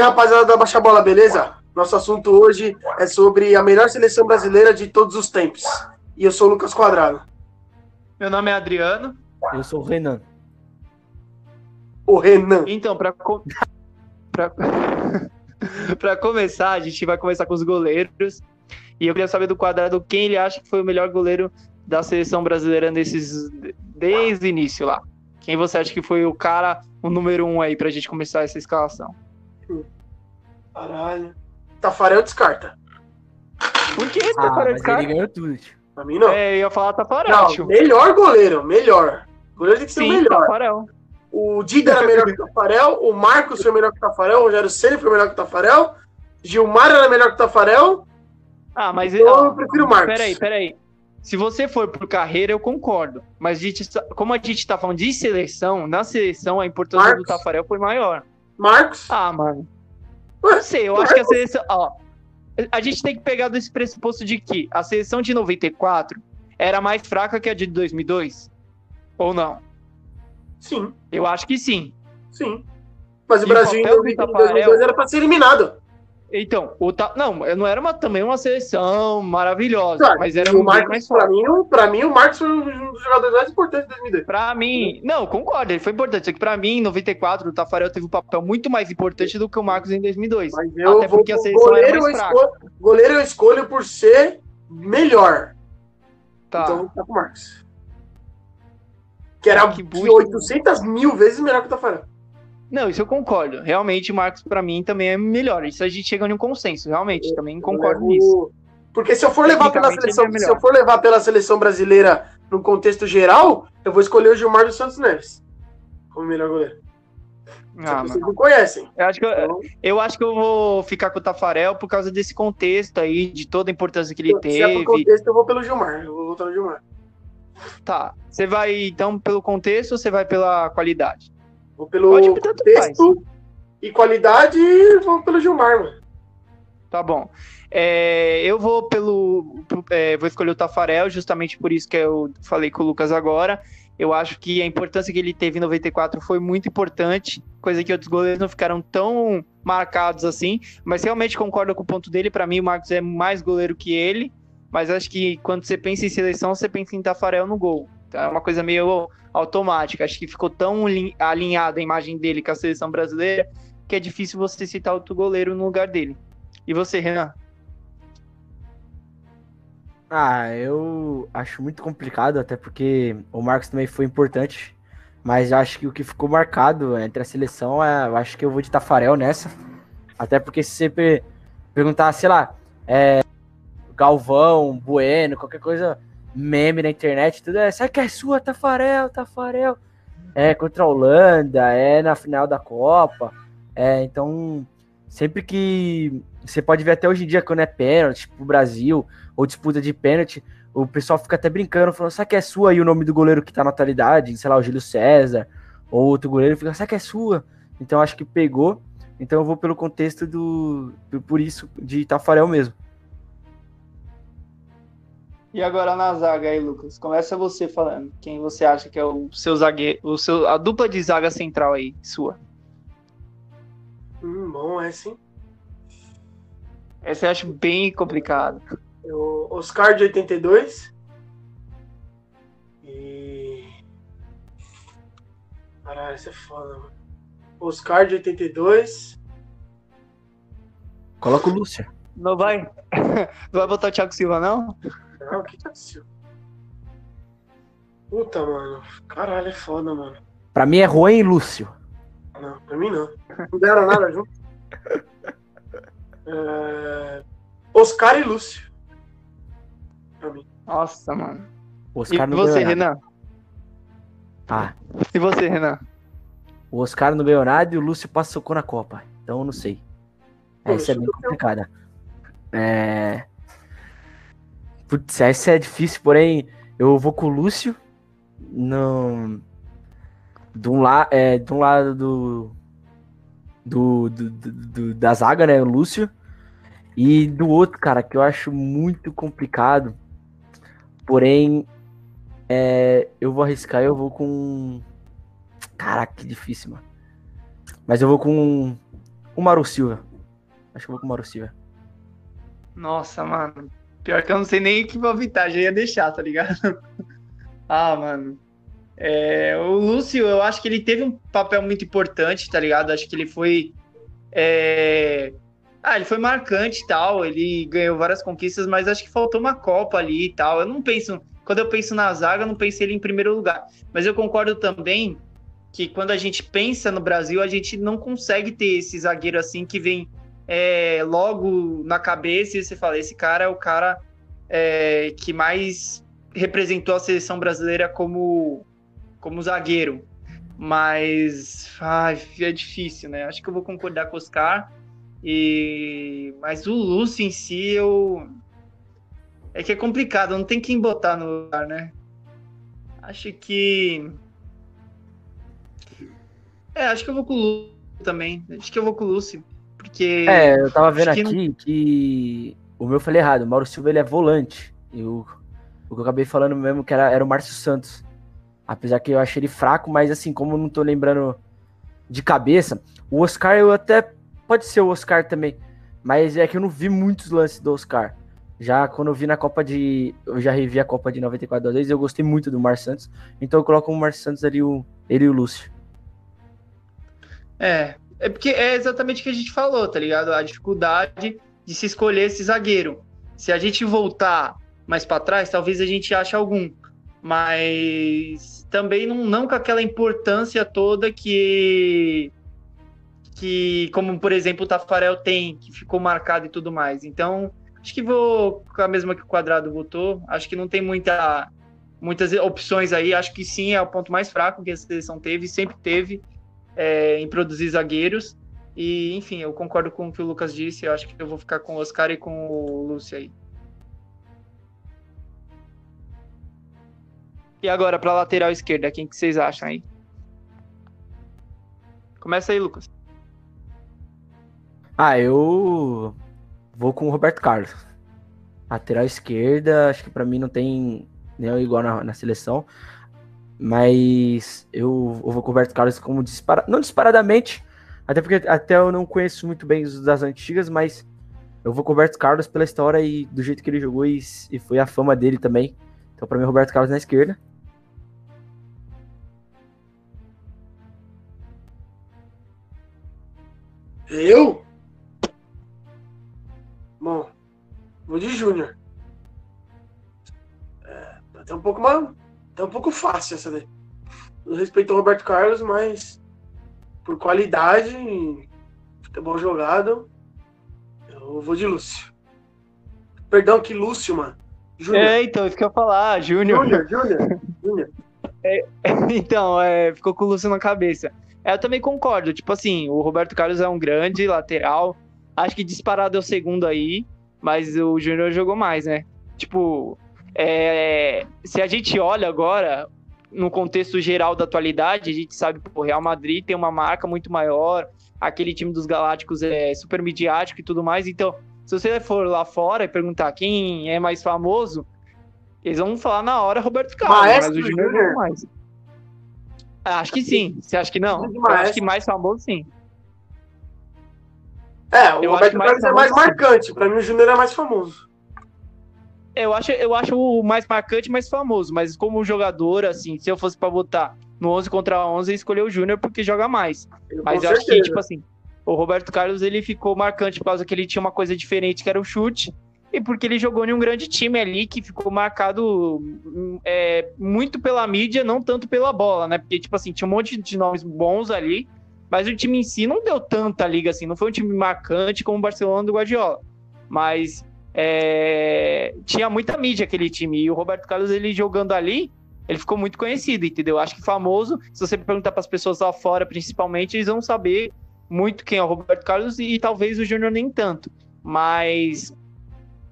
rapaziada da Baixa Bola, beleza? Nosso assunto hoje é sobre a melhor seleção brasileira de todos os tempos. E eu sou o Lucas Quadrado. Meu nome é Adriano. Eu sou o Renan. O Renan. Então, para co... pra... pra começar, a gente vai começar com os goleiros. E eu queria saber do Quadrado quem ele acha que foi o melhor goleiro da seleção brasileira nesses desde o início lá. Quem você acha que foi o cara, o número um aí pra gente começar essa escalação? Caralho. Tafarel descarta. Por que Ah, Tafarel mas descarta? ele ganhou tudo. tio. Pra mim, não. É, eu ia falar Tafarel, não, tio. melhor goleiro, melhor. O goleiro tem que ser o Sim, melhor. Tafarel. O Dida era melhor que o Tafarel, o Marcos foi melhor que o Tafarel, o Rogério Ceni foi melhor que o Tafarel, Gilmar era melhor que o Tafarel. Ah, mas Então, ó, eu prefiro o Marcos. Peraí, peraí. Se você for por carreira, eu concordo. Mas a gente tá- como a gente tá falando de seleção, na seleção a importância Marcos. do Tafarel foi maior. Marcos. Ah, mano. Não sei, eu acho que a seleção. Ó, a gente tem que pegar desse pressuposto de que a seleção de 94 era mais fraca que a de 2002? Ou não? Sim, Eu acho que sim. sim. Mas o E Brasil em papel do 2002 Tafarel? era pra ser eliminado. Então, o ta... não, não era uma, também uma seleção maravilhosa, Claro, mas era bem Marcos, mais pra forte. mim, o- pra mim, o Marcos foi um dos jogadores mais importantes de 2002. Pra mim, não, concordo, ele foi importante. Só que pra mim, em 94, o Tafarel teve um papel muito mais importante do que o Marcos em 2002. Mas eu Até vou porque a seleção era goleiro, eu mais fraca. escolho, goleiro eu escolho por ser melhor. Tá. Então ficar com o Marcos. Que era Que de bucha. 800 mil vezes melhor que o Tafarel. Não, isso eu concordo. Realmente, Marcos, pra mim, também é melhor. Isso a gente chega em um consenso, realmente. Também concordo Eu nisso. levo- Porque se eu for levar pela seleção, ele é se eu for levar pela seleção brasileira no contexto geral, eu vou escolher o Gilmar dos Santos Neves como melhor goleiro. Ah, Vocês não conhecem. Eu acho, que eu, Então, eu acho que eu vou ficar com o Tafarel por causa desse contexto aí, de toda a importância que ele se é teve. pro contexto, eu vou pelo Gilmar. Eu vou voltar no Gilmar. Tá. Você vai, então, pelo contexto ou você vai pela qualidade? Vou pelo Pode, tanto contexto e qualidade e vou pelo Gilmar, mano. Tá bom. É, eu vou pelo. é, vou escolher o Tafarel, justamente por isso que eu falei com o Lucas agora. Eu acho que a importância que ele teve em 94 foi muito importante, coisa que outros goleiros não ficaram tão marcados assim. Mas realmente concordo com o ponto dele. Para mim, o Marcos é mais goleiro que ele. Mas acho que quando você pensa em seleção, você pensa em Tafarel no gol. Então é uma coisa meio automática. Acho que ficou tão lin- alinhada a imagem dele com a seleção brasileira que é difícil você citar outro goleiro no lugar dele. E você, Renan? Ah, eu acho muito complicado, até porque o Marcos também foi importante. Mas eu acho que o que ficou marcado entre a seleção é. Eu acho que eu vou de Tafarel nessa. Até porque se você per- perguntar, sei lá, é, Galvão, Bueno, qualquer coisa, meme na internet, tudo é. Sabe que é sua, Tafarel, Tafarel. É contra a Holanda, é na final da Copa. É, então, sempre que. Você pode ver até hoje em dia quando é pênalti, tipo, o Brasil, ou disputa de pênalti, o pessoal fica até brincando, falando, sabe que é sua? E o nome do goleiro que tá na atualidade, sei lá, o Júlio César, ou outro goleiro, fica, sabe que é sua? Então acho que pegou. Então eu vou pelo contexto do- por isso, de Tafarel mesmo. E agora na zaga aí, Lucas. Começa você falando. Quem você acha que é o seu zagueiro, o seu, a dupla de zaga central aí, sua? Hum, bom, é sim. Essa eu acho bem complicado. O Oscar de 82. E. Caralho, isso é foda, mano. Oscar de 82. Coloca o Lúcio. Não vai? Não vai botar o Thiago Silva, não? Não, o que aconteceu? Puta, mano. Caralho, é foda, mano. Pra mim é Juan e Lúcio. Não, pra mim não. Não deram nada junto. É, Oscar e Lúcio. Pra mim. Nossa, mano. E Oscar não você, ganhou nada. Renan? Ah, E você, Renan? o Oscar não ganhou nada e o Lúcio passou na Copa. Então eu não sei. Essa é bem complicada. É. Putz, essa é difícil, porém eu vou com o Lúcio. No... De, um la... é, de um lado do... Do, do, do- da zaga, né? O Lúcio. E do outro, cara, que eu acho muito complicado. Porém, é, eu vou arriscar, eu vou com. Caraca, que difícil, mano. Mas eu vou com o Mauro Silva. Acho que eu vou com o Mauro Silva. Nossa, mano. Pior que eu não sei nem que evitar, já ia deixar, tá ligado? ah, mano. É, o Lúcio, eu acho que ele teve um papel muito importante, tá ligado? Acho que ele foi. É... Ah, ele foi marcante e tal. Ele ganhou várias conquistas, mas acho que faltou uma Copa ali e tal. Eu não penso. Quando eu penso na zaga, eu não penso ele em primeiro lugar. Mas eu concordo também que quando a gente pensa no Brasil, a gente não consegue ter esse zagueiro assim que vem é, logo na cabeça e você fala: esse cara é o cara é, que mais representou a seleção brasileira como, como zagueiro. Mas ai, é difícil, né? Acho que eu vou concordar com o Oscar. E... Mas o Lúcio em si, eu. É que é complicado, não tem quem botar no lugar, né? Acho que. É, acho que eu vou com o Lúcio também. Acho que eu vou com o Lúcio. Porque. É, eu tava vendo aqui que, não... que, O meu eu falei errado. O Mauro Silva ele é volante. E o, o que eu acabei falando mesmo que era, era o Márcio Santos. Apesar que eu achei ele fraco, mas assim, como eu não tô lembrando de cabeça, o Oscar eu até. Pode ser o Oscar também. Mas é que eu não vi muitos lances do Oscar. Já quando eu vi na Copa de. Eu já revi a Copa de 94 duas vezes, eu gostei muito do Mar Santos. Então eu coloco o Mar Santos ali, o, ele e o Lúcio. É, é porque é exatamente o que a gente falou, tá ligado? A dificuldade de se escolher esse zagueiro. Se a gente voltar mais para trás, talvez a gente ache algum. Mas também não, não com aquela importância toda que que como por exemplo o Tafarel tem, que ficou marcado e tudo mais. Então, acho que vou com a mesma que o Quadrado votou. Acho que não tem muita muitas opções aí. Acho que sim é o ponto mais fraco que a seleção teve, sempre teve é, em produzir zagueiros. E, enfim, eu concordo com o que o Lucas disse. Eu acho que eu vou ficar com o Oscar e com o Lúcio aí. E agora, para lateral esquerda, quem que vocês acham aí? Começa aí, Lucas. Ah, eu vou com o Roberto Carlos. Lateral esquerda, acho que para mim não tem nenhum igual na, na seleção. Mas eu, eu vou com o Roberto Carlos como dispara, não disparadamente, até porque até eu não conheço muito bem os das antigas, mas eu vou com o Roberto Carlos pela história e do jeito que ele jogou e, e foi a fama dele também. Então, para mim, Roberto Carlos na esquerda. Eu? Bom, vou de Júnior. É, até um pouco mais é um pouco fácil essa daí. Eu respeito o Roberto Carlos, mas por qualidade, futebol jogado, eu vou de Lúcio. Perdão, que Lúcio, mano. Júnior. É, então, isso que eu ia falar, Júnior. Júnior, Júnior, Júnior. É, então, é, ficou com o Lúcio na cabeça. É, eu também concordo. Tipo assim, o Roberto Carlos é um grande lateral. Acho que disparado é o segundo aí, mas o Júnior jogou mais, né? Tipo, é, se a gente olha agora, no contexto geral da atualidade, a gente sabe que o Real Madrid tem uma marca muito maior, aquele time dos Galácticos é super midiático e tudo mais. Então, se você for lá fora e perguntar quem é mais famoso, eles vão falar na hora Roberto Carlos, Maestro mas o Júnior é mais. Acho que sim. Você acha que não? Eu acho que mais famoso, sim. É, o eu Roberto Carlos é mais marcante. Para mim, o Júnior é mais famoso. Eu acho, eu acho o mais marcante, mais famoso, mas como jogador, assim, se eu fosse para votar no 11 contra 11, eu escolhi o Júnior porque joga mais. Eu, mas eu acho que, tipo assim, o Roberto Carlos ele ficou marcante por causa que ele tinha uma coisa diferente, que era o chute, e porque ele jogou em um grande time ali que ficou marcado é, muito pela mídia, não tanto pela bola, né? Porque, tipo assim, tinha um monte de nomes bons ali, mas o time em si não deu tanta liga assim, não foi um time marcante como o Barcelona do Guardiola. Mas é, tinha muita mídia aquele time. E o Roberto Carlos, ele jogando ali, ele ficou muito conhecido, entendeu? Acho que famoso, se você perguntar para as pessoas lá fora, principalmente, eles vão saber muito quem é o Roberto Carlos e, e talvez o Júnior nem tanto. Mas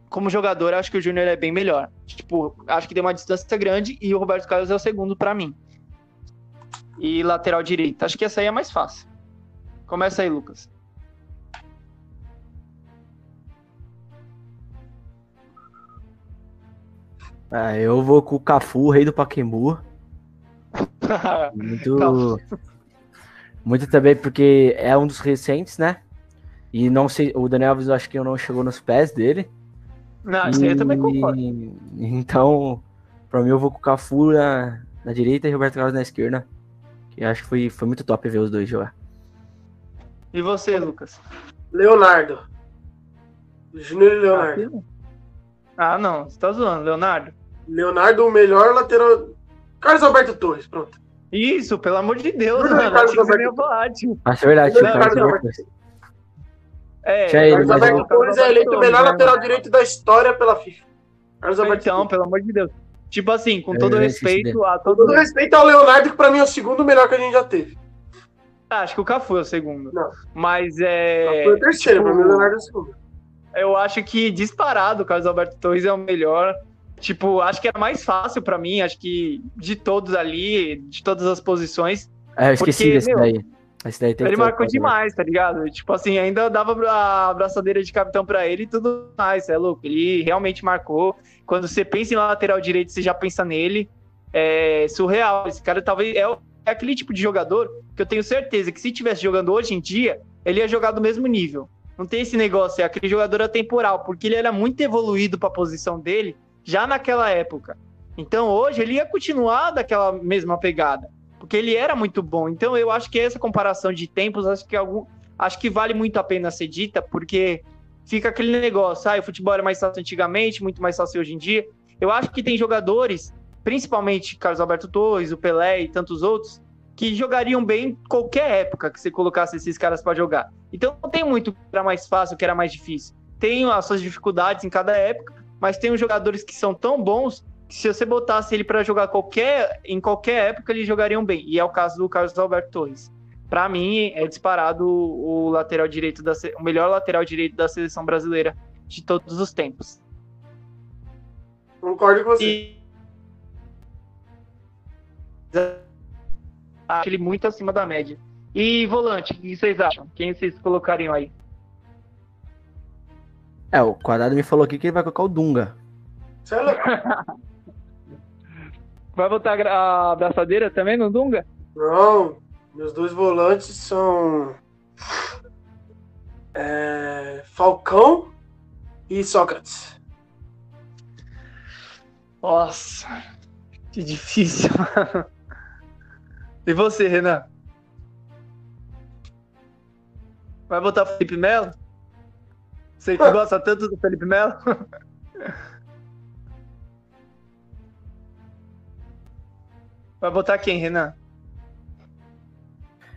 como jogador, acho que o Júnior é bem melhor. Tipo, acho que tem uma distância grande e o Roberto Carlos é o segundo para mim. E lateral direito, acho que essa aí é mais fácil. Começa aí, Lucas. Ah, eu vou com o Cafu, o rei do Paquembu. muito. muito também porque é um dos recentes, né? E não sei, o Daniel Alves eu acho que não chegou nos pés dele. Não, isso aí eu também concordo. Então, pra mim eu vou com o Cafu na, na direita e Roberto Carlos na esquerda. Que acho que foi, foi muito top ver os dois jogar. E você, Lucas? Leonardo. Júnior e Leonardo. Ah, não, você tá zoando, Leonardo. Leonardo, o melhor lateral. Carlos Alberto Torres, pronto. Isso, pelo amor de Deus, Bruno mano. Carlos Alberto. falar, tio. Acho verdade, Carlos Alberto. É, Tinha ele, Carlos Alberto Torres é eleito o melhor né, lateral mano? direito da história pela FIFA. Carlos Alberto Então, pelo amor de Deus. Tipo assim, com É, todo respeito a Com todo. todo respeito ao Leonardo, que pra mim é o segundo melhor que a gente já teve. Ah, Acho que o Cafu é o segundo. Não. Mas é. Foi o terceiro, tipo, pra mim o Leonardo é o segundo. Eu acho que disparado o Carlos Alberto Torres é o melhor. Tipo, acho que era mais fácil pra mim, acho que de todos ali, de todas as posições, É, eu esqueci Porque, desse meu, daí. Esse daí tem ele marcou demais, tá ligado? Tipo assim, ainda dava a abraçadeira de capitão pra ele e tudo mais, é louco. Ele realmente marcou. Quando você pensa em lateral direito, você já pensa nele. É surreal. Esse cara talvez é, é aquele tipo de jogador que eu tenho certeza que se tivesse jogando hoje em dia, ele ia jogar do mesmo nível. Não tem esse negócio, é aquele jogador atemporal, porque ele era muito evoluído pra posição dele já naquela época. Então hoje ele ia continuar daquela mesma pegada porque ele era muito bom. Então eu acho que essa comparação de tempos, acho que algum, acho que vale muito a pena ser dita, porque fica aquele negócio, ah, o futebol era mais fácil antigamente, muito mais fácil hoje em dia. Eu acho que tem jogadores, principalmente Carlos Alberto Torres, o Pelé e tantos outros, que jogariam bem em qualquer época que você colocasse esses caras para jogar. Então não tem muito que era mais fácil, que era mais difícil. Tem as suas dificuldades em cada época, mas tem os jogadores que são tão bons que se você botasse ele para jogar qualquer, em qualquer época, eles jogariam bem. E é o caso do Carlos Alberto Torres. Para mim, é disparado o lateral direito da o melhor lateral direito da seleção brasileira de todos os tempos. Concordo com você. E acho ele muito acima da média. E volante, o que vocês acham? Quem vocês colocariam aí? É, o Quadrado me falou aqui que ele vai colocar o Dunga. Você é louco? Vai botar a abraçadeira também no Dunga? Não, meus dois volantes são é, Falcão e Sócrates. Nossa, que difícil. e você, Renan? Vai botar Felipe Melo? Você que gosta tanto do Felipe Melo? Vai botar quem, Renan?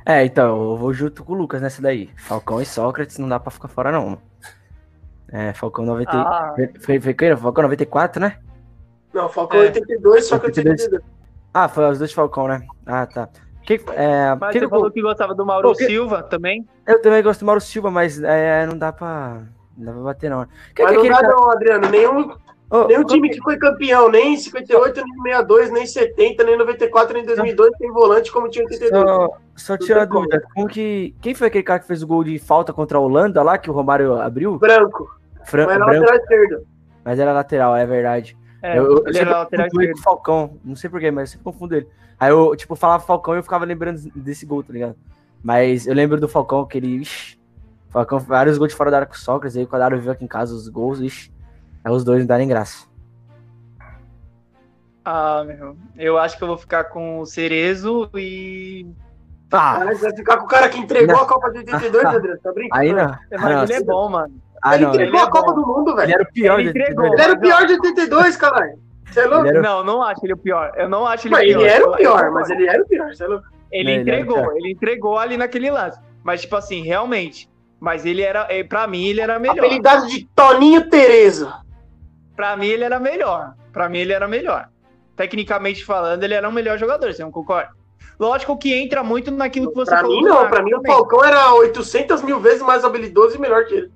É, então, eu vou junto com o Lucas nessa daí. Falcão e Sócrates não dá pra ficar fora, não. É, Falcão 90. Ah, Foi, foi quem? Falcão 94, né? Não, Falcão É. 82, Sócrates 82. 82. Ah, foi os dois de Falcão, né? Ah, tá. Que, é, mas que você que- falou que gostava do Mauro Silva também? Eu também gosto do Mauro Silva, mas é, não dá pra. Não dá pra bater, não. Que, Mas que não aquele dá cara- não, Adriano. Nenhum, Ô, nenhum time que- que foi campeão, nem em 58, nem em 62, nem em 70, nem em 94, nem em 2002 tem volante como tinha em 82. Só, só tirar a dúvida. Como que. Quem foi aquele cara que fez o gol de falta contra a Holanda lá, que o Romário abriu? Branco, Fran- mas era branco, lateral esquerdo. mas era lateral, é verdade. É, eu, eu ele era lateral esquerdo. com o Falcão. Não sei porquê, mas eu sempre confundo ele. Aí eu, tipo, falava Falcão e eu ficava lembrando desse gol, tá ligado? Mas eu lembro do Falcão, que ele. Ixi, Falcão, vários gols de fora da área com o Sócrates. Aí o Quadrado viu aqui em casa os gols, ixi. Aí os dois não dá nem graça. Ah, meu. Eu acho que eu vou ficar com o Cerezo e. Ah, Ah, você vai ficar com o cara que entregou a Copa de 82, Adriano? Tá brincando? aí não. Mas Ah, não, ele é bom, mano. Ah, ele não. entregou ele é a Copa bom. do Mundo, Ele velho. era o pior Ele de- entregou. Ele era o pior de 82, caralho. Você é louco? Ele era- Não, não acho ele o pior. Eu não acho ele Mas o pior. ele era o pior, mas ele era o pior, você é louco? Ele Não, ele o entregou, pior. ele entregou ali naquele lance. Mas, tipo assim, realmente. Mas ele era. eh, Pra mim, ele era melhor. Apelidado de Toninho Tereza. Pra mim, ele era melhor. Pra mim, ele era melhor. Tecnicamente falando, ele era um melhor jogador, você não concorda? Lógico que entra muito naquilo que você Pra falou. mim, não. Pra mim, o. Falcão era 800 mil vezes mais habilidoso e melhor que ele.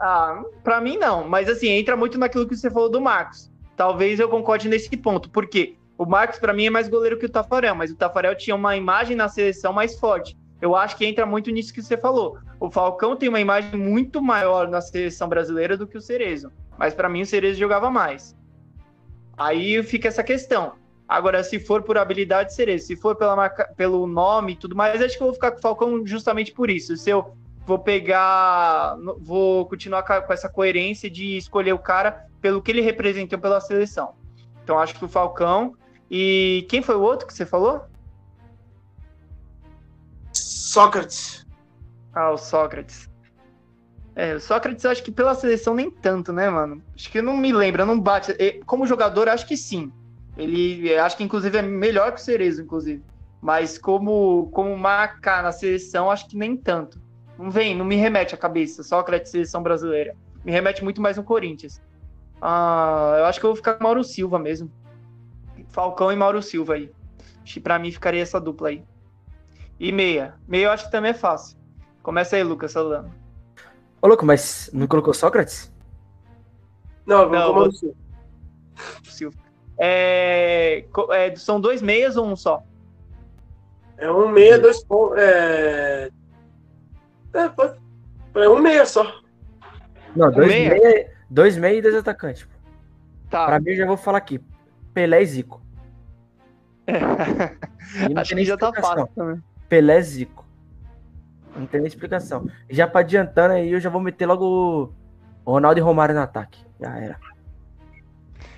Ah, pra mim não, mas assim, entra muito naquilo que você falou do Marcos. Talvez eu concorde nesse ponto, porque o Marcos pra mim é mais goleiro que o Tafarel, mas o Tafarel tinha uma imagem na seleção mais forte. Eu acho que entra muito nisso que você falou. O Falcão tem uma imagem muito maior na seleção brasileira do que o Cerezo, mas pra mim o Cerezo jogava mais. Aí fica essa questão. Agora, se for por habilidade, Cerezo. Se for pela marca, pelo nome e tudo mais, acho que eu vou ficar com o Falcão justamente por isso. Se eu vou pegar, vou continuar com essa coerência de escolher o cara pelo que ele representou pela seleção. Então acho que o Falcão e quem foi o outro que você falou? Sócrates. Ah, o Sócrates. É, o Sócrates acho que pela seleção nem tanto, né, mano? Acho que não me lembra, não bate. Como jogador, acho que sim. Ele acho que inclusive é melhor que o Cerezo, inclusive. Mas como como marcar na seleção, acho que nem tanto. Não vem, não me remete à cabeça. Sócrates, seleção brasileira. Me remete muito mais no Corinthians. Ah, eu acho que eu vou ficar com Mauro Silva mesmo. Falcão e Mauro Silva aí. Acho que pra mim ficaria essa dupla aí. E meia. Meia eu acho que também é fácil. Começa aí, Lucas Salano. Ô, louco, mas não colocou Sócrates? Não, não Mauro Silva. Silva. É, é, são dois meias ou um só? É um meia, dois pontos. É... É, é um meia só. Não, dois, um meia? meia? dois meia e dois atacantes. Tá. Pra mim, eu já vou falar aqui. Pelé e Zico. É. Acho que já tá fácil também. Pelé Zico. Não tem nem explicação. Já pra adiantando aí, eu já vou meter logo o Ronaldo e Romário no ataque. Já era.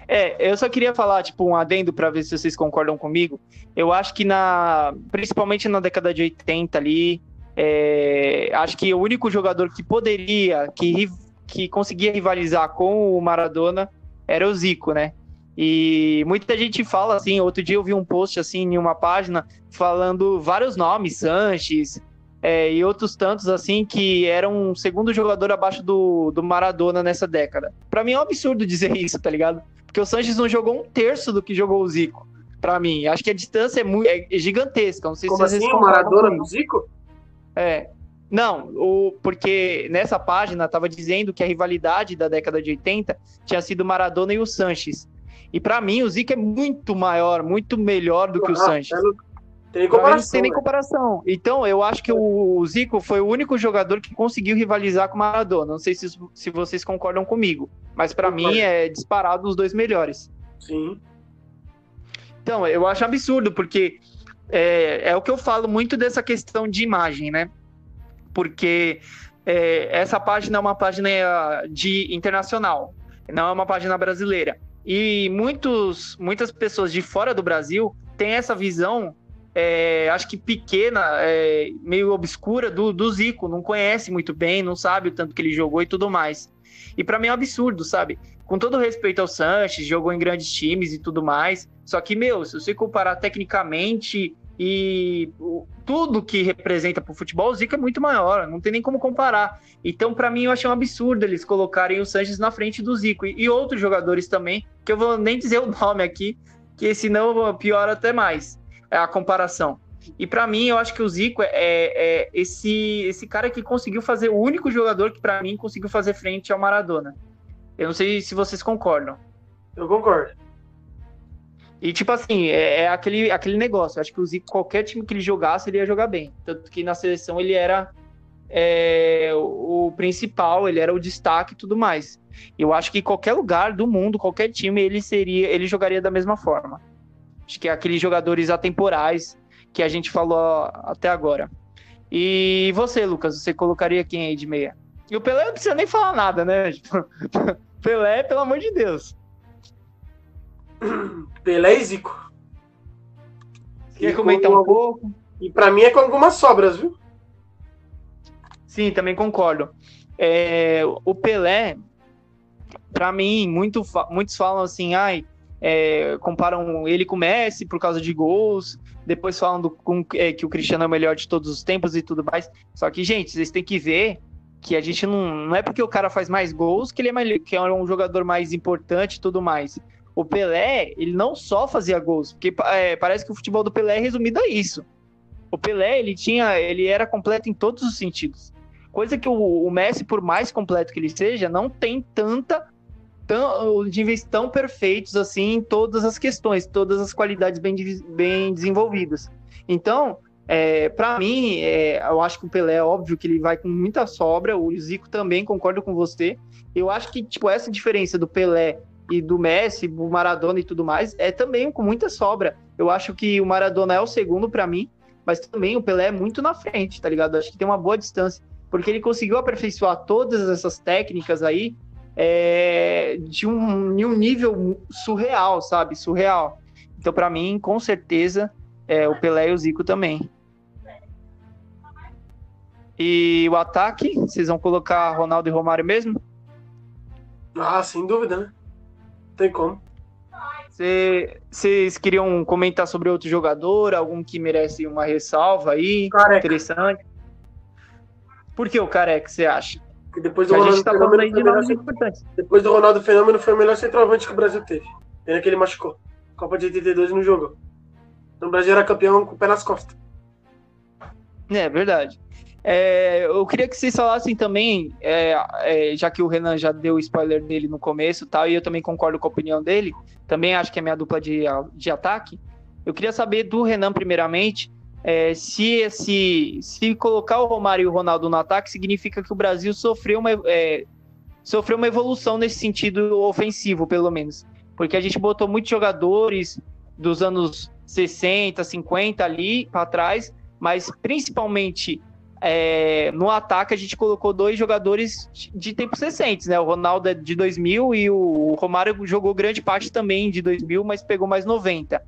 É, eu só queria falar, tipo, um adendo para ver se vocês concordam comigo. Eu acho que na. Principalmente na década de 80 ali, é, acho que o único jogador que poderia, que, que conseguia rivalizar com o Maradona era o Zico, né? E muita gente fala assim, outro dia eu vi um post assim em uma página falando vários nomes, Sanches é, e outros tantos assim que eram um segundo jogador abaixo do, do Maradona nessa década. Para mim é um absurdo dizer isso, tá ligado? Porque o Sanches não jogou um terço do que jogou o Zico. Para mim, acho que a distância é, muito, é gigantesca. Não sei Como se assim, o Maradona do Zico? É. Não, o, porque nessa página estava dizendo que a rivalidade da década de 80 tinha sido Maradona e o Sanches. E para mim, o Zico é muito maior, muito melhor do que o ah, Sanches. Tem comparação, não tem nem né? comparação. Então, eu acho que o Zico foi o único jogador que conseguiu rivalizar com o Maradona. Não sei se, se vocês concordam comigo, mas para mim é disparado os dois melhores. Sim. Então, eu acho absurdo, porque é, é o que eu falo muito dessa questão de imagem, né? Porque é, essa página é uma página de internacional, não é uma página brasileira. E muitos, muitas pessoas de fora do Brasil têm essa visão, é, acho que pequena, é, meio obscura do, do Zico, não conhece muito bem, não sabe o tanto que ele jogou e tudo mais. E para mim é um absurdo, sabe? Com todo respeito ao Sanches, jogou em grandes times e tudo mais. Só que, meu, se você comparar tecnicamente e tudo que representa para o futebol, o Zico é muito maior, não tem nem como comparar. Então, para mim, eu achei um absurdo eles colocarem o Sanches na frente do Zico. E, e, outros jogadores também, que eu vou nem dizer o nome aqui, que senão piora até mais é a comparação. E para mim, eu acho que o Zico é, é, esse, esse cara que conseguiu fazer, o único jogador que para mim conseguiu fazer frente ao Maradona. Eu não sei se vocês concordam. Eu concordo. E, tipo assim, é, é, aquele, aquele negócio. Eu acho que o Zico, qualquer time que ele jogasse, ele ia jogar bem. Tanto que na seleção ele era é, o, principal, ele era o destaque e tudo mais. Eu acho que qualquer lugar do mundo, qualquer time, ele seria, ele jogaria da mesma forma. Acho que é aqueles jogadores atemporais que a gente falou até agora. E você, Lucas, você colocaria quem aí de meia? E o Pelé não precisa nem falar nada, né? Pelé, pelo amor de Deus. Pelé e Zico. Quer comentar um pouco? E para mim é com algumas sobras, viu? Sim, também concordo. É, o Pelé, para mim, muito, muitos falam assim, ai, é, comparam ele com o Messi por causa de gols, depois falam do, com, é, que o Cristiano é o melhor de todos os tempos e tudo mais. Só que, gente, vocês têm que ver que a gente não. Não é porque o cara faz mais gols que ele é, mais, que é um jogador mais importante e tudo mais o Pelé, ele não só fazia gols, porque é, parece que o futebol do Pelé é resumido a isso. O Pelé, ele tinha, ele era completo em todos os sentidos. Coisa que o, o Messi, por mais completo que ele seja, não tem tanta tão, níveis tão perfeitos assim em todas as questões, todas as qualidades bem, bem desenvolvidas. Então, é, para mim, é, eu acho que o Pelé, é óbvio que ele vai com muita sobra, o Zico também, concordo com você. Eu acho que, tipo, essa diferença do Pelé e do Messi, do Maradona e tudo mais, é também com muita sobra. Eu acho que o Maradona é o segundo para mim, mas também o Pelé é muito na frente, tá ligado? Acho que tem uma boa distância. porque ele conseguiu aperfeiçoar todas essas técnicas aí é, de, um, de um nível surreal, sabe? Surreal. Então, para mim, com certeza, é, o Pelé e o Zico também. E o ataque, vocês vão colocar Ronaldo e Romário mesmo? Ah, sem dúvida, né? Tem como. Vocês queriam comentar sobre outro jogador, algum que merece uma ressalva aí? Careca. Interessante. Por que o Careca, você acha? Porque depois do Que a Ronaldo gente tá falando aí Fenômeno, de nomes melhor, importantes. depois do Ronaldo Fenômeno foi o melhor centroavante que o Brasil teve. Pena que ele machucou. Copa de 82 não jogou. Então o Brasil era campeão com o pé nas costas. É verdade. É, eu queria que vocês falassem também, é, é, já que o Renan já deu o spoiler dele no começo tal, e eu também concordo com a opinião dele, também acho que é minha dupla de, de ataque. Eu queria saber do Renan, primeiramente, é, se esse, se colocar o Romário e o Ronaldo no ataque significa que o Brasil sofreu uma, é, sofreu uma evolução nesse sentido ofensivo, pelo menos. Porque a gente botou muitos jogadores dos anos 60, 50 ali para trás, mas principalmente é, no ataque a gente colocou dois jogadores de tempos recentes, né? O Ronaldo é de 2000 e o Romário jogou grande parte também de 2000, mas pegou mais 90.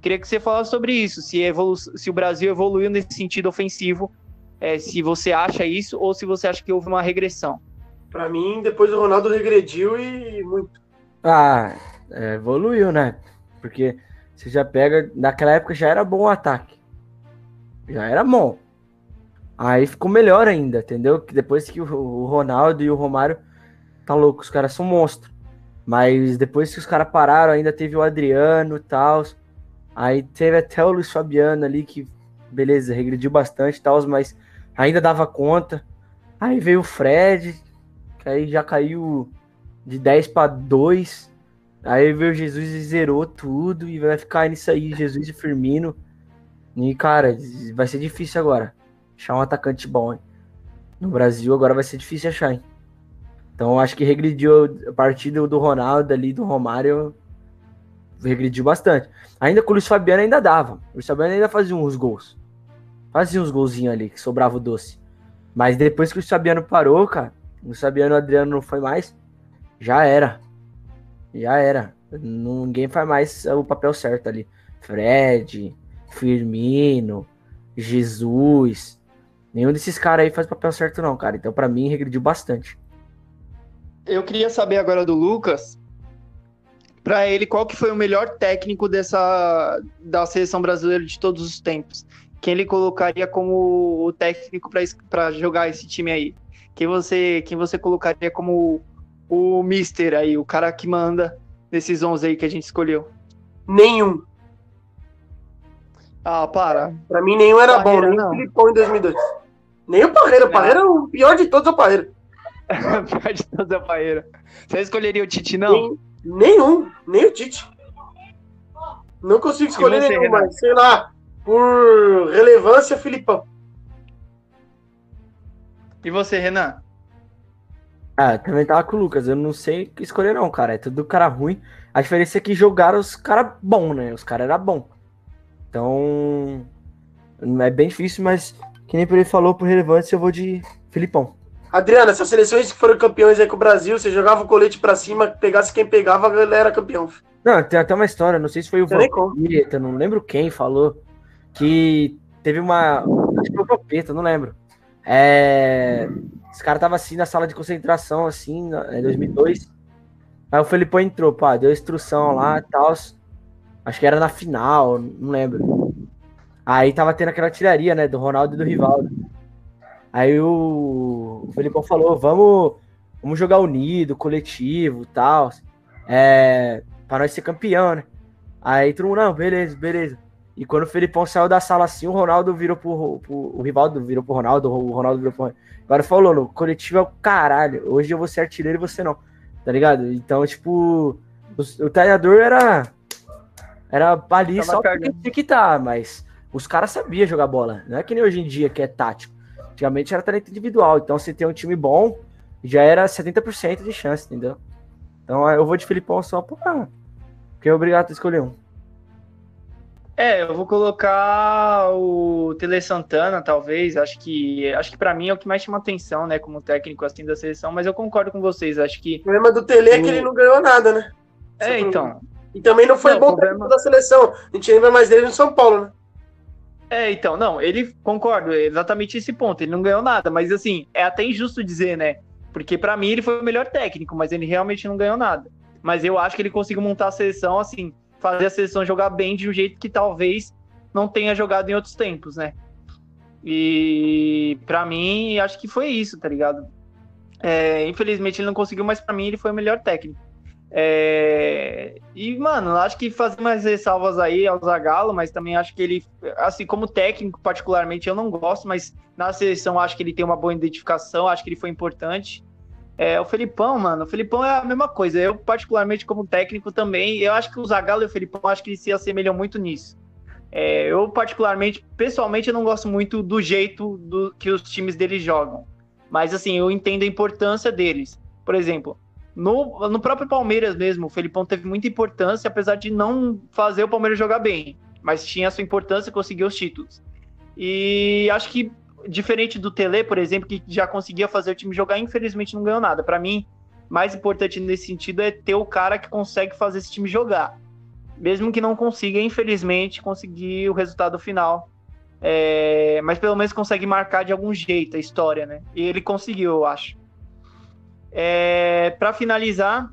Queria que você falasse sobre isso, se, evolu se o Brasil evoluiu nesse sentido ofensivo, é, se você acha isso ou se você acha que houve uma regressão. Pra mim, depois do Ronaldo regrediu e muito. Ah, é, evoluiu, né? Porque você já pega. Naquela época já era bom o ataque. Já era bom. Aí ficou melhor ainda, entendeu? Que depois que o Ronaldo e o Romário tá louco, os caras são monstros. Mas depois que os caras pararam, ainda teve o Adriano e tal. Aí teve até o Luiz Fabiano ali, que beleza, regrediu bastante e tal, mas ainda dava conta. Aí veio o Fred, que aí já caiu de 10 para 2. Aí veio Jesus e zerou tudo e vai ficar nisso aí, Jesus e Firmino. E, cara, vai ser difícil agora. Achar um atacante bom, hein? No Brasil agora vai ser difícil achar, hein? Então acho que regrediu a partir do, do Ronaldo ali, do Romário. Regrediu bastante. Ainda com o Luiz Fabiano ainda dava. O Luiz Fabiano ainda fazia uns gols. Fazia uns golzinhos ali, que sobrava o doce. Mas depois que o Luiz Fabiano parou, cara, o Luiz Fabiano o Adriano não foi mais, já era. Já era. Ninguém faz mais o papel certo ali. Fred, Firmino, Jesus. Nenhum desses caras aí faz o papel certo, não, cara. Então, pra mim, regrediu bastante. Eu queria saber agora do Lucas, para ele, qual que foi o melhor técnico dessa da seleção brasileira de todos os tempos? Quem ele colocaria como o técnico para jogar esse time aí? Quem você, quem você colocaria como o mister aí, o cara que manda desses 11 aí que a gente escolheu? Nenhum. Ah, para. Pra mim, nenhum era bom, nem não. o Filipão em 2002. Nem o Parreira. O Parreira é o pior de todos, é o Parreira. Pior de toda a paeira. Você escolheria o Tite, não? Nem- nenhum. Nem o Tite. Não consigo escolher você, nenhum, mas sei lá. Por relevância, Filipão. E você, Renan? Ah, também tava com o Lucas. Eu não sei o que escolher, não, cara. É tudo cara ruim. A diferença é que jogaram os caras bons, né? Os caras eram bons. Então. É bem difícil, mas que nem por ele falou, por relevância, eu vou de Filipão. Adriana, essas seleções que foram campeões aí com o Brasil, você jogava o colete pra cima, pegasse quem pegava, ele era campeão. Não, tem até uma história, não sei se foi o. Vampeta, não lembro quem falou, que teve uma. Acho que foi o Vampeta, não lembro. É, os caras estavam assim na sala de concentração, assim, na- em 2002. Aí o Felipão entrou, pá, deu instrução lá e tal. Acho que era na final, não lembro. Aí tava tendo aquela tiraria, né, do Ronaldo e do Rivaldo. Aí o, o Felipão falou: vamos, vamos jogar unido, coletivo e tal. É, pra nós ser campeão, né? Aí todo mundo, não, beleza, beleza. E quando o Felipão saiu da sala assim, o Ronaldo virou pro, pro o Rivaldo virou pro Ronaldo, o Ronaldo virou pro Agora falou, no coletivo é o caralho. Hoje eu vou ser artilheiro e você não. Tá ligado? Então, tipo, o, o treinador era. Era ali Tava só cagando. tinha que tá, mas os caras sabiam jogar bola. Não é que nem hoje em dia que é tático. Antigamente era talento individual. Então, se tem um time bom, já era 70% de chance, entendeu? Então eu vou de Filipão só pra. Porque é obrigado a escolher um. É, eu vou colocar o Tele Santana, talvez. Acho que acho que para mim é o que mais chama atenção, né, como técnico assim da seleção, mas eu concordo com vocês, acho que O problema do Tele é que ele não ganhou nada, né? É, então. E também não foi Não, bom o problema- técnico da seleção. A gente lembra mais dele no São Paulo, né? É, então, não, ele concordo, é exatamente esse ponto. Ele não ganhou nada, mas assim, é até injusto dizer, né? Porque pra mim ele foi o melhor técnico, mas ele realmente não ganhou nada. Mas eu acho que ele conseguiu montar a seleção assim, fazer a seleção jogar bem de um jeito que talvez não tenha jogado em outros tempos, né? E pra mim, acho que foi isso, tá ligado? É, infelizmente ele não conseguiu, mas pra mim ele foi o melhor técnico. É, E, mano, acho que fazer mais ressalvas aí ao Zagallo, mas também acho que ele, assim, como técnico, particularmente, eu não gosto, mas na seleção acho que ele tem uma boa identificação, acho que ele foi importante. É, o Felipão, mano, o Felipão é a mesma coisa. Eu, particularmente, como técnico também, eu acho que o Zagallo e o Felipão, acho que eles se assemelham muito nisso. É, eu, particularmente, pessoalmente, eu não gosto muito do jeito do, que os times deles jogam. Mas, assim, eu entendo a importância deles. Por exemplo, no, no próprio Palmeiras mesmo, o Felipão teve muita importância, apesar de não fazer o Palmeiras jogar bem. Mas tinha sua importância e conseguiu os títulos. E acho que, diferente do Tele, por exemplo, que já conseguia fazer o time jogar, infelizmente não ganhou nada. Para mim, mais importante nesse sentido é ter o cara que consegue fazer esse time jogar. Mesmo que não consiga, infelizmente, conseguir o resultado final. É, mas pelo menos consegue marcar de algum jeito a história, né? E ele conseguiu, eu acho. É, para finalizar,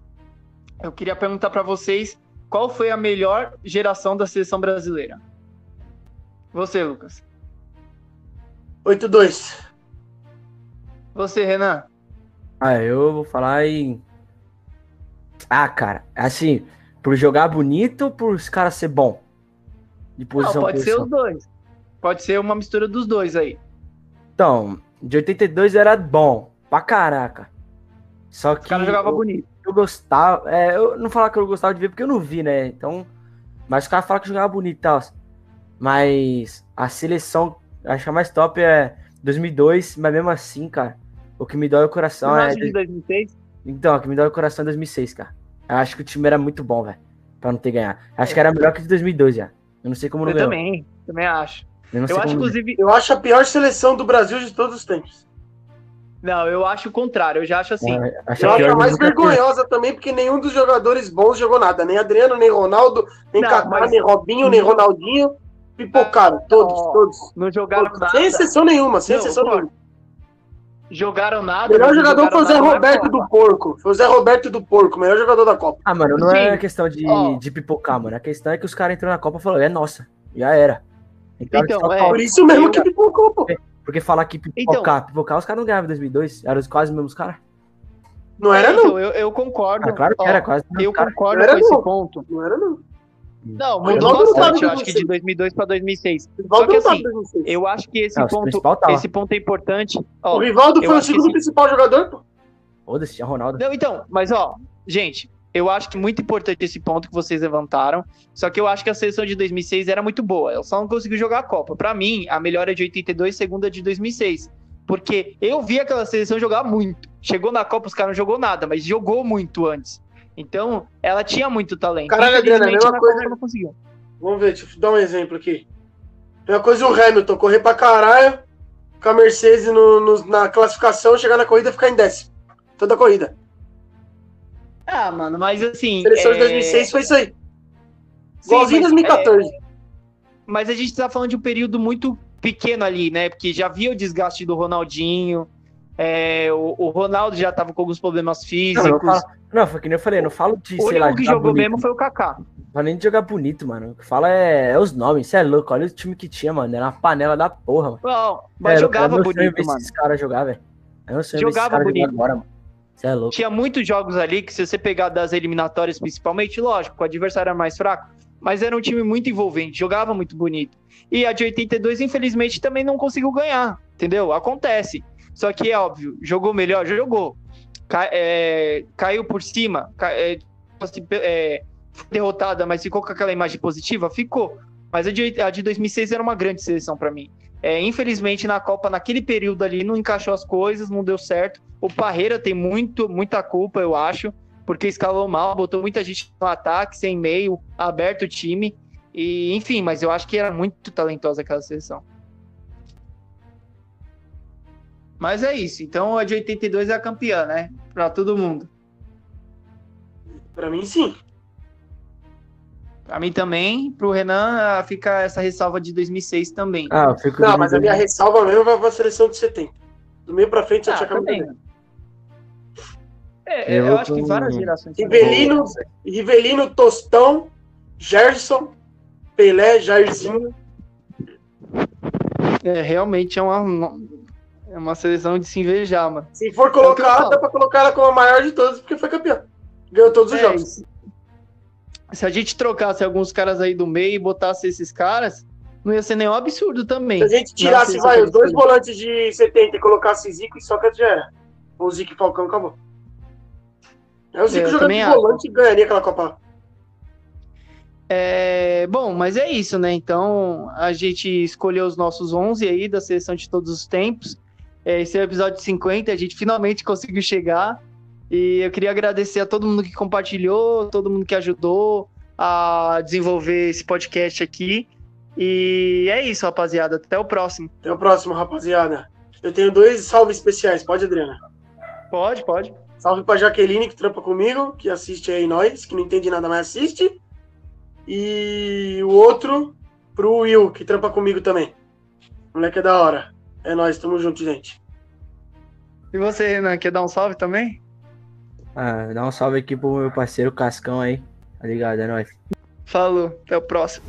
eu queria perguntar para vocês qual foi a melhor geração da seleção brasileira. Você, Lucas. 8-2. Você, Renan. Ah, eu vou falar em. Ah, cara, assim, por jogar bonito ou por os caras ser bom? De Não, posição pode ser posição? os dois. Pode ser uma mistura dos dois aí. Então, de 82 era bom, pra caraca. Só que caras jogavam eu, bonito. eu gostava, é, eu não falar que eu gostava de ver porque eu não vi, né? Então, mas os caras falam que jogava bonito e tal. Mas a seleção, acho que a mais top é 2002, mas mesmo assim, cara, o que me dói o coração é de 2006? Então, o que me dá o coração é 2006, cara. Eu acho que o time era muito bom, velho. Pra não ter ganhado. Acho que era melhor que o de 2002 já. Eu não sei como não Eu ganhou. também, também acho. Eu Eu acho, inclusive. Eu acho a pior seleção do Brasil de todos os tempos. Não, eu acho o contrário. Eu já acho assim. É, acho Eu acho a mais teve. vergonhosa também, porque nenhum dos jogadores bons jogou nada. Nem Adriano, nem Ronaldo, nem Kaká, mas- nem Robinho, nem Ronaldinho. Pipocaram, todos, Não. todos. Não jogaram todos. nada. Sem exceção nenhuma, sem Não, exceção nenhuma. Jogaram nada. O melhor jogador foi o Zé Roberto do Porco. Foi o Zé Roberto do Porco, melhor jogador da Copa. Ah, mano, não Sim. é questão de, Ó. de pipocar, mano. A questão é que os caras entraram na Copa e falaram, é nossa. Já era. Então, Então, é. Por isso mesmo que pipocou, pô. Porque falar que pipocar, pipocar, os caras não ganhavam em 2002. Eram quase os mesmos caras. Não era, não. Então, eu, eu concordo. Ah, claro que Ó, era quase Eu caras. concordo Não era, com esse não. ponto. Não era, não. Não, mudou bastante, eu acho que de 2002 para 2006. O Rivaldo Só que assim, em 2006. Eu acho que esse Não, ponto, tava. esse ponto é importante. Ó, O Rivaldo foi o segundo esse- principal jogador, pô. Foda-se, tinha Ronaldo. Não, então, mas ó, gente, eu acho que muito importante esse ponto que vocês levantaram. Só que eu acho que a seleção de 2006 era muito boa. Ela só não conseguiu jogar a Copa. Pra mim, a melhor é de 82, segunda é de 2006. Porque eu vi aquela seleção jogar muito. Chegou na Copa, os caras não jogou nada, mas jogou muito antes. Então, ela tinha muito talento. Caralho, Adriano, é a mesma coisa- Copa não conseguiu. Vamos ver, deixa eu dar um exemplo aqui. Mesma coisa o Hamilton, correr pra caralho com a Mercedes no- no- na classificação, chegar na corrida e ficar em décimo. Toda a corrida. Ah, mano, mas assim. Seleção de é, 2006 foi isso aí. Igualzinho mas, 2014. Mas a gente tá falando de um período muito pequeno ali, né? Porque já via o desgaste do Ronaldinho. é, o, o Ronaldo já tava com alguns problemas Não, físicos. não, fala- não, foi que nem eu falei, não falo de, o sei lá, único que jogou bonito. mesmo foi o Kaká. Não nem de jogar bonito, mano. O que fala é, é os nomes. Você é louco, olha o time que tinha, mano. Era uma panela da porra, mano. Não, mas É, jogava é meu sonho bonito, ver mano. esses caras jogar, velho. É sonho ver esses Jogava caras jogar bonito. agora, mano. É. Tinha muitos jogos ali que, se você pegar das eliminatórias, principalmente, lógico, o adversário era mais fraco, mas era um time muito envolvente, jogava muito bonito. E a de 82, infelizmente, também não conseguiu ganhar, entendeu? Acontece. Só que é óbvio, jogou melhor, jogou. É, caiu por cima, é, é, foi derrotada, mas ficou com aquela imagem positiva? Ficou. Mas a de, a de 2006 era uma grande seleção pra mim. É, infelizmente, na Copa, naquele período ali, não encaixou as coisas, não deu certo. O Parreira tem muito, muita culpa, eu acho, porque escalou mal, botou muita gente no ataque, sem meio, aberto o time. E, enfim, mas eu acho que era muito talentosa aquela seleção. Mas é isso. Então a de 82 é a campeã, né? Pra todo mundo. Pra mim, sim. Pra mim também. Pro Renan fica essa ressalva de 2006 também. Ah, eu fico Não, mas a minha ressalva mesmo vai pra seleção de 70. Do meio pra frente Ah, tinha também. camisa. É, Eu eu, acho que com- várias gerações. Rivelino, Rivelino, Tostão, Gerson, Pelé, Jairzinho. É, realmente é uma, é uma seleção de se invejar, mano. Se for É o que colocar, falo. dá pra colocar ela como a maior de todas, porque foi campeã. Ganhou todos os É, jogos. Se- a gente trocasse alguns caras aí do meio e botasse esses caras, não ia ser nenhum absurdo também. Se a gente tirasse, vai, os dois volantes de 70 e colocasse Zico e Sócrates já era. Ou Zico e Falcão, acabou. É o Zico eu jogando de volante e ganharia aquela Copa. É, bom, mas é isso, né? Então a gente escolheu os nossos 11 aí da seleção de todos os tempos. É, esse é o episódio 50, a gente finalmente conseguiu chegar. E eu queria agradecer a todo mundo que compartilhou, todo mundo que ajudou a desenvolver esse podcast aqui. E é isso, rapaziada. Até o próximo. Até o próximo, rapaziada. Eu tenho dois salves especiais, pode, Adriana? Pode, pode. Salve pra Jaqueline, que trampa comigo, que assiste aí nós, que não entende nada, mas assiste. E o outro pro Will, que trampa comigo também. Moleque é da hora. É nóis, tamo junto, gente. E você, Renan, quer dar um salve também? Ah, dá um salve aqui pro meu parceiro Cascão aí. Tá ligado? É nóis. Falou, até o próximo.